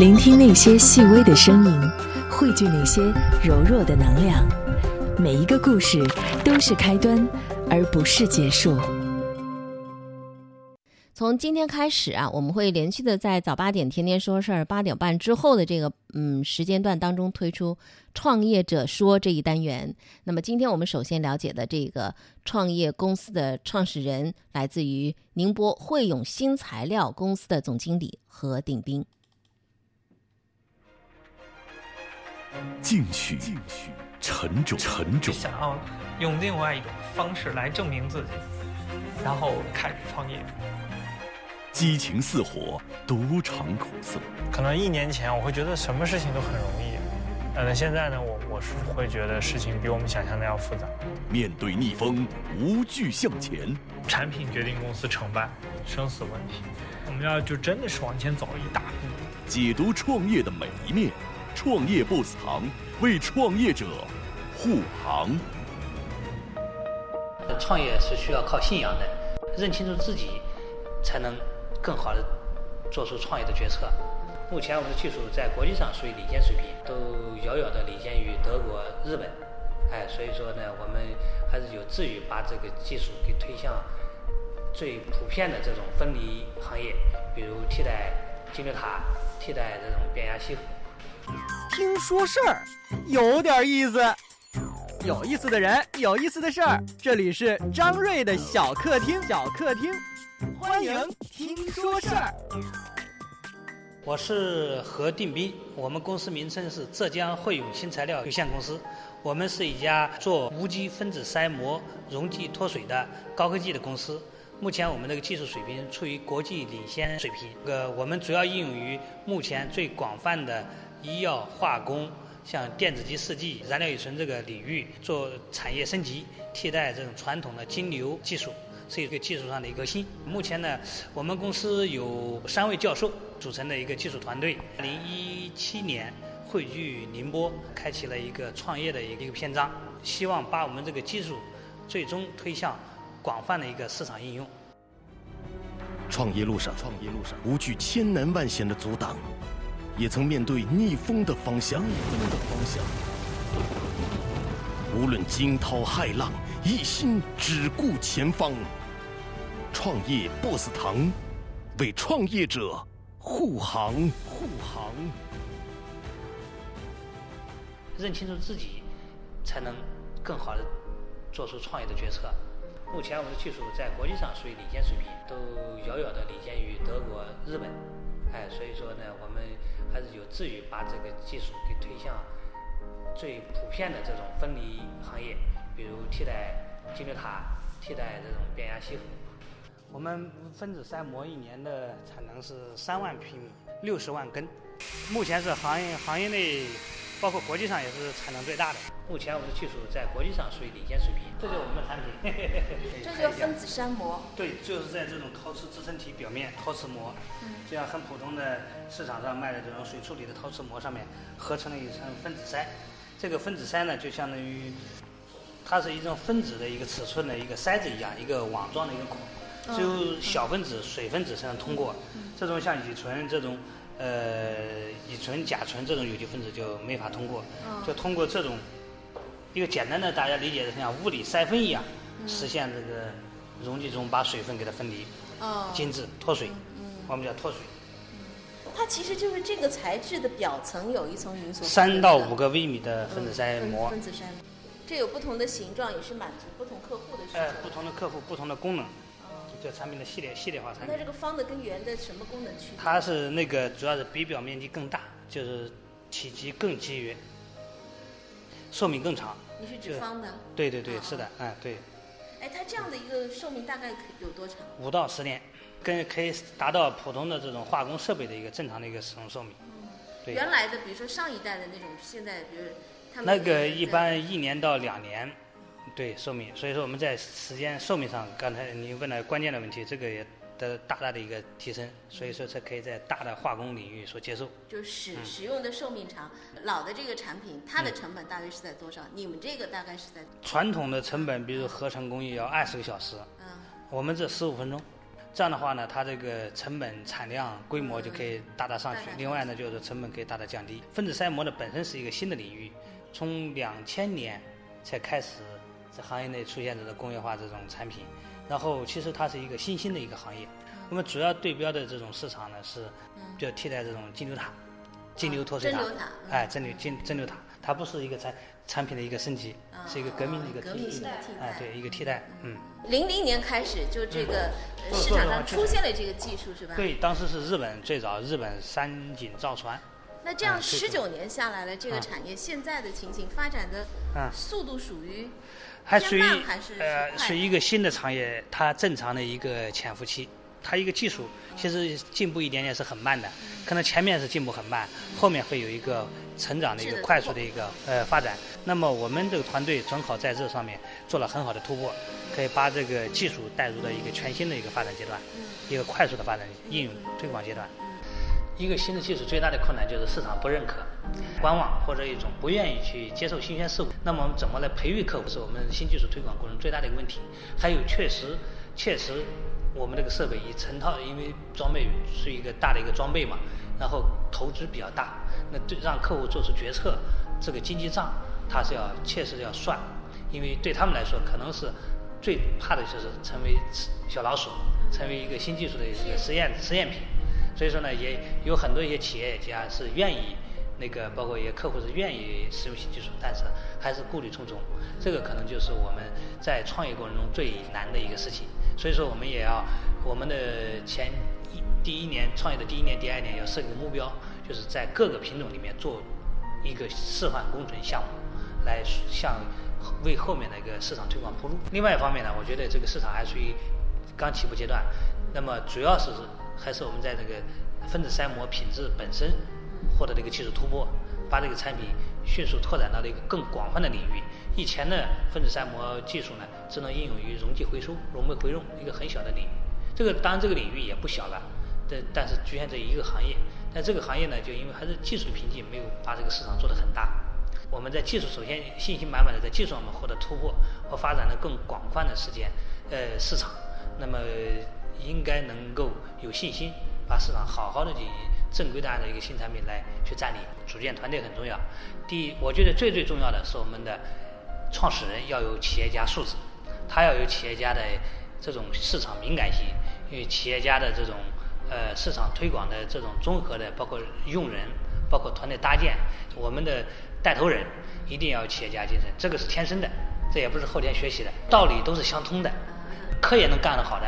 聆听那些细微的声音，汇聚那些柔弱的能量。每一个故事都是开端，而不是结束。从今天开始啊，我们会连续的在早八点天天说事儿八点半之后的这个嗯时间段当中推出“创业者说”这一单元。那么今天我们首先了解的这个创业公司的创始人，来自于宁波汇永新材料公司的总经理何鼎斌。进取，进取，沉重，沉重。想要用另外一种方式来证明自己，然后开始创业。激情似火，独尝苦涩。可能一年前我会觉得什么事情都很容易，呃，现在呢，我我是会觉得事情比我们想象的要复杂。面对逆风，无惧向前。产品决定公司成败，生死问题，我们要就真的是往前走一大步。解读创业的每一面，创业 BOSS 堂为创业者护航。创业是需要靠信仰的，认清楚自己，才能。更好的做出创业的决策。目前我们的技术在国际上属于领先水平，都遥遥的领先于德国、日本。哎，所以说呢，我们还是有志于把这个技术给推向最普遍的这种分离行业，比如替代金字塔、替代这种变压器。听说事儿，有点意思。有意思的人，有意思的事儿。这里是张瑞的小客厅，小客厅。欢迎听说事儿。我是何定斌，我们公司名称是浙江汇永新材料有限公司。我们是一家做无机分子筛膜溶剂脱水的高科技的公司。目前我们这个技术水平处于国际领先水平。呃，我们主要应用于目前最广泛的医药化工，像电子级试剂、燃料乙醇这个领域做产业升级，替代这种传统的金牛技术。是一个技术上的一个新。目前呢，我们公司有三位教授组成的一个技术团队。二零一七年汇聚宁波，开启了一个创业的一个篇章，希望把我们这个技术最终推向广泛的一个市场应用。创业路上，创业路上无惧千难万险的阻挡，也曾面对逆风的方向。逆风的方向，无论惊涛骇浪，一心只顾前方。创业 BOSS 堂，为创业者护航护航。认清楚自己，才能更好的做出创业的决策。目前我们的技术在国际上属于领先水平，都遥遥的领先于德国、日本。哎，所以说呢，我们还是有志于把这个技术给推向最普遍的这种分离行业，比如替代金字塔、替代这种变压吸附。我们分子筛膜一年的产能是三万平米，六十万根，目前是行业行业内，包括国际上也是产能最大的。目前我们的技术在国际上属于领先水平。这就是我们的产品。这叫分子筛膜。对，就是在这种陶瓷支撑体表面陶瓷膜，这样很普通的市场上卖的这种水处理的陶瓷膜上面合成了一层分子筛。这个分子筛呢，就相当于它是一种分子的一个尺寸的一个筛子一样，一个网状的一个孔。只有小分子、水分子才能通过，这种像乙醇这种，呃，乙醇、甲醇这种有机分子就没法通过，就通过这种一个简单的大家理解的像物理筛分一样，实现这个溶剂中把水分给它分离，精致脱水，我们叫脱水。它其实就是这个材质的表层有一层三到五个微米的分子筛膜，分子筛膜，这有不同的形状，也是满足不同客户的需求。哎，不同的客户，不同的功能。这产品的系列系列化产品。那这个方的跟圆的什么功能区别？它是那个主要是比表面积更大，就是体积更节约，寿命更长。你是指方的？对对对，是的，哎对。哎，它这样的一个寿命大概有多长？五到十年，跟可以达到普通的这种化工设备的一个正常的一个使用寿命。对。原来的，比如说上一代的那种，现在比如他们那个一般一年到两年。对寿命，所以说我们在时间寿命上，刚才您问了关键的问题，这个也得大大的一个提升，所以说才可以在大的化工领域所接受。就使使用的寿命长，老的这个产品，它的成本大约是在多少？你们这个大概是在？传统的成本，比如合成工艺要二十个小时，嗯，我们这十五分钟，这样的话呢，它这个成本、产量、规模就可以大大上去。另外呢，就是成本可以大大降低。分子筛膜呢本身是一个新的领域，从两千年才开始在行业内出现这个工业化这种产品，然后其实它是一个新兴的一个行业。我们主要对标的这种市场呢是，就替代这种金牛塔、金牛脱水塔，哎，蒸馏金蒸馏塔，它不是一个产产品的一个升级，是一个革命的一个革命性的替代，哎，对，一个替代，嗯。零零年开始，就这个市场上出现了这个技术，是吧？对，当时是日本最早，日本三井造船。那这样十九年下来了，这个产业现在的情形发展的速度属于还属于呃，属于一个新的产业，它正常的一个潜伏期。它一个技术其实进步一点点是很慢的，可能前面是进步很慢，后面会有一个成长的一个快速的一个呃发展。那么我们这个团队正好在这上面做了很好的突破，可以把这个技术带入到一个全新的一个发展阶段，一个快速的发展应用推广阶段。一个新的技术最大的困难就是市场不认可、观望或者一种不愿意去接受新鲜事物。那么我们怎么来培育客户，是我们新技术推广过程最大的一个问题。还有确实确实。我们这个设备一成套，因为装备是一个大的一个装备嘛，然后投资比较大，那对让客户做出决策，这个经济账他是要切实要算，因为对他们来说，可能是最怕的就是成为小老鼠，成为一个新技术的一个实验实验品，所以说呢，也有很多一些企业家是愿意那个，包括一些客户是愿意使用新技术，但是还是顾虑重重，这个可能就是我们在创业过程中最难的一个事情。所以说，我们也要我们的前一第一年创业的第一年、第二年要设一个目标，就是在各个品种里面做一个示范工程项目，来向为后面的一个市场推广铺路。另外一方面呢，我觉得这个市场还属于刚起步阶段，那么主要是还是我们在这个分子筛膜品质本身获得的一个技术突破，把这个产品迅速拓展到了一个更广泛的领域。以前的分子筛膜技术呢，只能应用于溶剂回收、溶酶回溶一个很小的领域。这个当然这个领域也不小了，但但是局限在一个行业。但这个行业呢，就因为还是技术瓶颈，没有把这个市场做得很大。我们在技术首先信心满满的在技术上面获得突破和发展的更广泛的时间，呃市场，那么应该能够有信心把市场好好的进行正规的按照一个新产品来去占领。组建团队很重要。第一，我觉得最最重要的是我们的。创始人要有企业家素质，他要有企业家的这种市场敏感性，因为企业家的这种呃市场推广的这种综合的，包括用人，包括团队搭建，我们的带头人一定要有企业家精神，这个是天生的，这也不是后天学习的，道理都是相通的。科研能干得好的，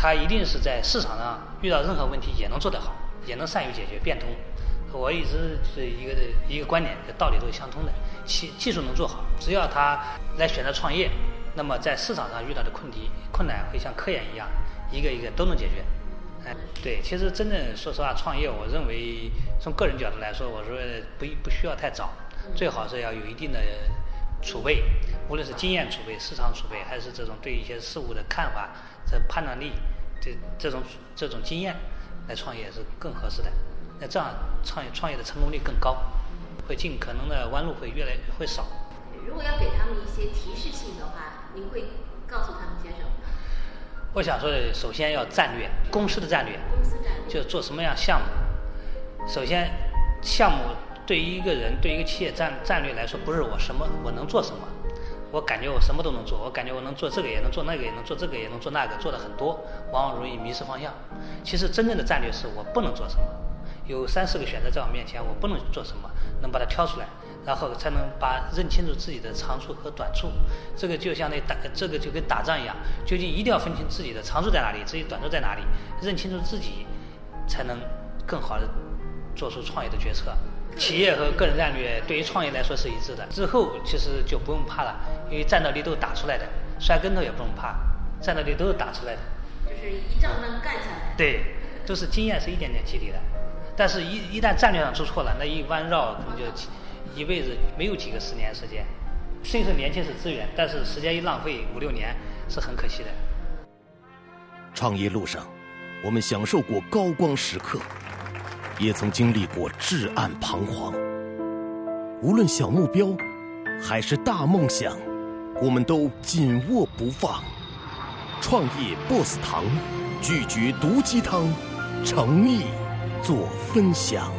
他一定是在市场上遇到任何问题也能做得好，也能善于解决变通。我一直是一个一个观点，这道理都是相通的。技技术能做好，只要他来选择创业，那么在市场上遇到的困题困难会像科研一样，一个一个都能解决。哎，对，其实真正说实话，创业，我认为从个人角度来说，我说不不需要太早，最好是要有一定的储备，无论是经验储备、市场储备，还是这种对一些事物的看法、这判断力，这这种这种经验来创业是更合适的。那这样创业创业的成功率更高，会尽可能的弯路会越来会少。如果要给他们一些提示性的话，您会告诉他们些什么？我想说的，首先要战略，公司的战略，公司战略，就做什么样项目。首先，项目对于一个人，对于一个企业战战略来说，不是我什么我能做什么，我感觉我什么都能做，我感觉我能做这个也能做那个也能做这个也能做那个，做的很多，往往容易迷失方向。其实真正的战略是我不能做什么。有三四个选择在我面前，我不能做什么，能把它挑出来，然后才能把认清楚自己的长处和短处。这个就像那打，这个就跟打仗一样，究竟一定要分清自己的长处在哪里，自己短处在哪里，认清楚自己，才能更好的做出创业的决策。企业和个人战略对于创业来说是一致的，之后其实就不用怕了，因为战斗力都是打出来的，摔跟头也不用怕，战斗力都是打出来的。就是一仗能干下来。对，都是经验是一点点积累的。但是，一一旦战略上出错了，那一弯绕可能就一辈子没有几个十年时间。虽说年轻是资源，但是时间一浪费五六年是很可惜的。创业路上，我们享受过高光时刻，也曾经历过至暗彷徨。无论小目标还是大梦想，我们都紧握不放。创业 BOSS 堂，拒绝毒鸡汤，诚意做分享。